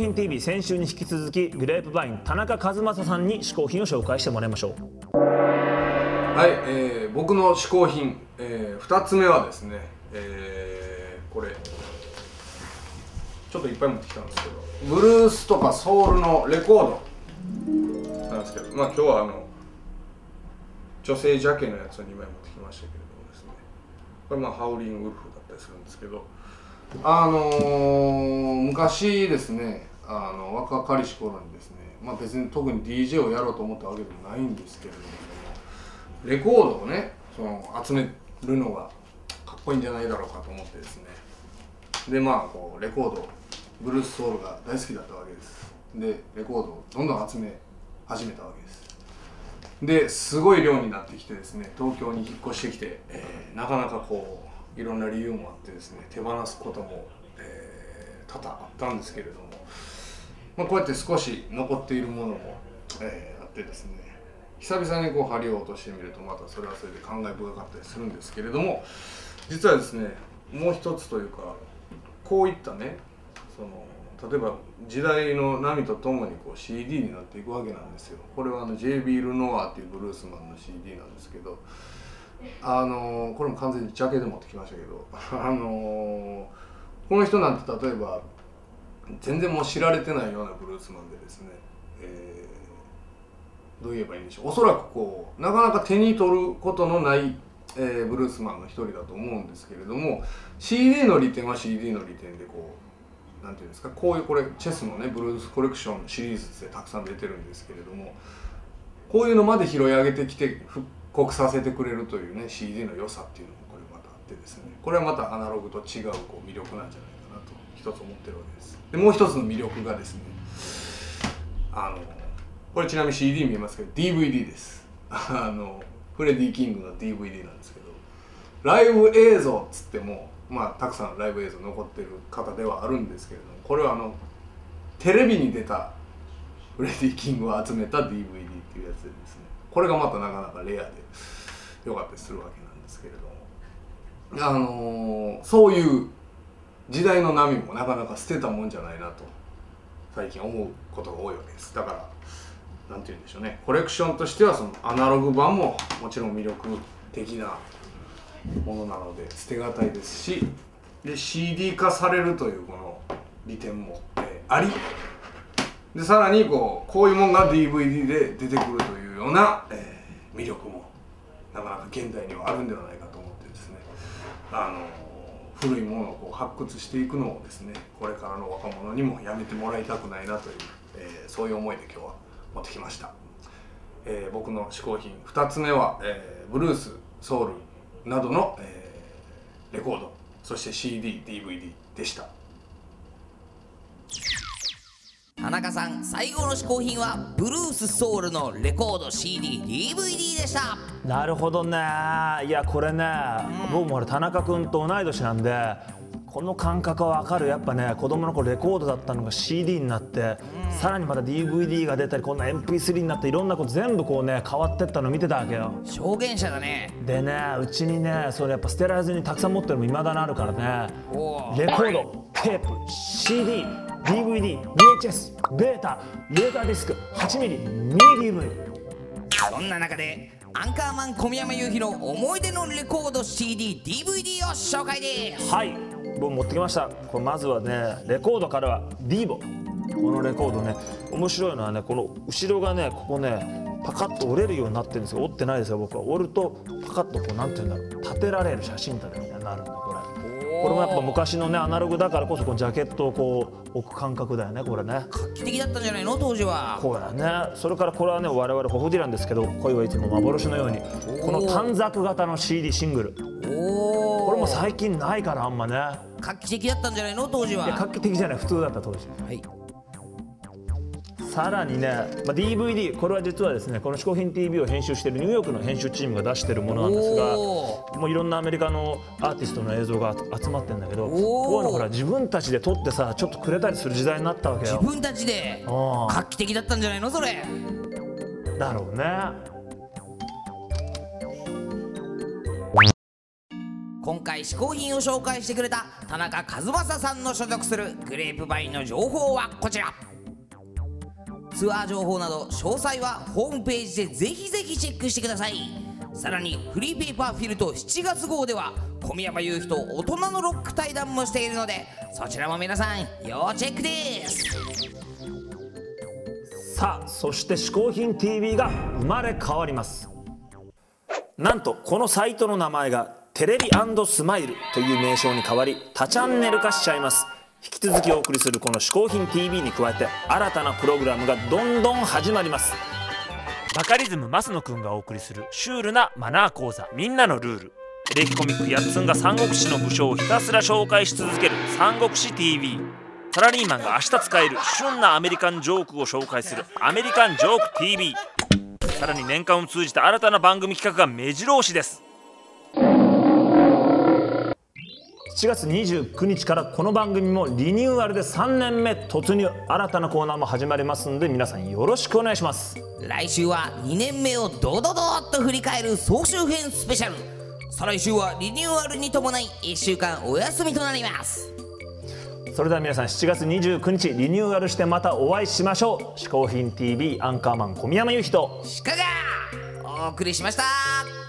品 TV 先週に引き続きグレープバイン田中和正さんに嗜好品を紹介してもらいましょう。はい、えー僕の嗜好品、え2つ目はですね、えーこれちょっといっぱい持ってきたんですけどブルースとかソウルのレコード。なんですけどまあ今日はあの女性ジャケのやつを2枚持ってきましたけれどもですね。これまあハウリングウルフだったりするんですけどあのー昔ですねあの若かりし頃にですねまあ別に特に DJ をやろうと思ったわけでもないんですけれどもレコードをねその集めるのがかっこいいんじゃないだろうかと思ってですね。でまあこうレコードブルースソウルが大好きだったわけです。でレコードをどんどん集め始めたわけです。ですごい量になってきてですね東京に引っ越してきて、えーなかなかこういろんな理由もあってですね手放すことも、えー多々あったんですけれども、まあ、こうやって少し残っているものも、えーあってですね久々にこう針を落としてみるとまたそれはそれで感慨深かったりするんですけれども実はですねもう一つというかこういったねその例えば時代の波とともにこう CD になっていくわけなんですよこれはあの J.B. ルノアっていうブルースマンの CD なんですけどあのこれも完全にジャケで持ってきましたけどあのこの人なんて例えば全然もう知られてないようなブルースマンでですね、えーどう言えばいいんでしょう。おそらくこうなかなか手に取ることのない、えーブルースマンの一人だと思うんですけれども CD の利点は CD の利点でこうなんていうんですかこういうこれチェスのねブルースコレクションシリーズでたくさん出てるんですけれどもこういうのまで拾い上げてきて復刻させてくれるというね CD の良さっていうのもこれまたあってですね。これはまたアナログと違うこう魅力なんじゃないかなと。一つ思ってるわけです。でもう一つの魅力がですねあのこれちなみに CD 見えますけど DVD です。あのフレディ・キングの DVD なんですけどライブ映像っつってもまあたくさんライブ映像残ってる方ではあるんですけれどもこれはあのテレビに出たフレディ・キングを集めた DVD っていうやつでですねこれがまたなかなかレアで良かったりするわけなんですけれどもあのーそういう時代の波もなかなか捨てたもんじゃないなと最近思うことが多いわけです。だからなんて言うんでしょうね。コレクションとしてはそのアナログ版ももちろん魅力的なものなので捨てがたいですしで CD 化されるというこの利点も、えあり。でさらにこうこういうもんが DVD で出てくるというような、え魅力もなかなか現代にはあるんではないかと思ってですね。あの古いものをこう発掘していくのをですねこれからの若者にもやめてもらいたくないなという、えーそういう思いで今日は持ってきました、えー僕の嗜好品2つ目は、えーブルースソウルなどの、えーレコードそして CDDVD でした。田中さん最後の嗜好品はブルースソウルのレコード CDDVD でした。なるほどね。いやこれね、僕もほら田中君と同い年なんでこの感覚は分かる。やっぱね子供の頃レコードだったのが CD になって、さらにまた DVD が出たりこんな MP3 になっていろんなこと全部こうね変わってったの見てたわけよ。証言者だね。でねうちにねそれやっぱ捨てられずにたくさん持ってるのもいまだにあるからね。レコードテープ CD DVD VHS ベータレーザーディスク 8mm ミニ DV そんな中でアンカーマン小宮山雄飛の思い出のレコード CDDVD を紹介です。はい僕持ってきました。これまずはねレコードからはディーボこのレコードね面白いのはねこの後ろがねここねパカッと折れるようになってるんですよ折ってないですよ僕は。折るとパカッとこうなんていうんだろう立てられる写真立てみたいになるんだこれもやっぱ昔のねアナログだからこそこのジャケットをこう置く感覚だよねこれね。画期的だったんじゃないの当時は。こうやね。それからこれはね我々ホフディランですけど恋はいつも幻のようにこの短冊型の CD シングル。これも最近ないからあんまね。画期的だったんじゃないの当時は。画期的じゃない。普通だった当時。はいさらにね、まあ、DVD これは実はですねこの「嗜好品 TV」を編集しているニューヨークの編集チームが出してるものなんですがおもういろんなアメリカのアーティストの映像が集まってるんだけどこういうのほら自分たちで撮ってさちょっとくれたりする時代になったわけよ。自分たちで画期的だったんじゃないの？それ。だろうね。今回回試行品を紹介してくれた田中和正さんの所属するグレープバインの情報はこちらツアー情報など詳細はホームページでぜひぜひチェックしてください。さらにフリーペーパーフィルト7月号では小宮山雄飛と大人のロック対談もしているのでそちらも皆さん要チェックです。さあそして嗜好品 TV が生まれ変わります。なんとこのサイトの名前がテレビスマイルという名称に変わり多チャンネル化しちゃいます。引き続きお送りするこの嗜好品 TV に加えて新たなプログラムがどんどん始まります。バカリズム増野くんがお送りするシュールなマナー講座みんなのルール。エレキコミックやっつんが三国志の武将をひたすら紹介し続ける三国志 TV サラリーマンが明日使える旬なアメリカンジョークを紹介するアメリカンジョーク TV さらに年間を通じて新たな番組企画が目白押しです。7月29日からこの番組もリニューアルで3年目突入新たなコーナーも始まりますので皆さんよろしくお願いします。来週は2年目をドドドーっと振り返る総集編スペシャル。再来週はリニューアルに伴い1週間お休みとなります。それでは皆さん7月29日リニューアルしてまたお会いしましょう。嗜好品 TV アンカーマン小宮山雄人鹿がお送りしました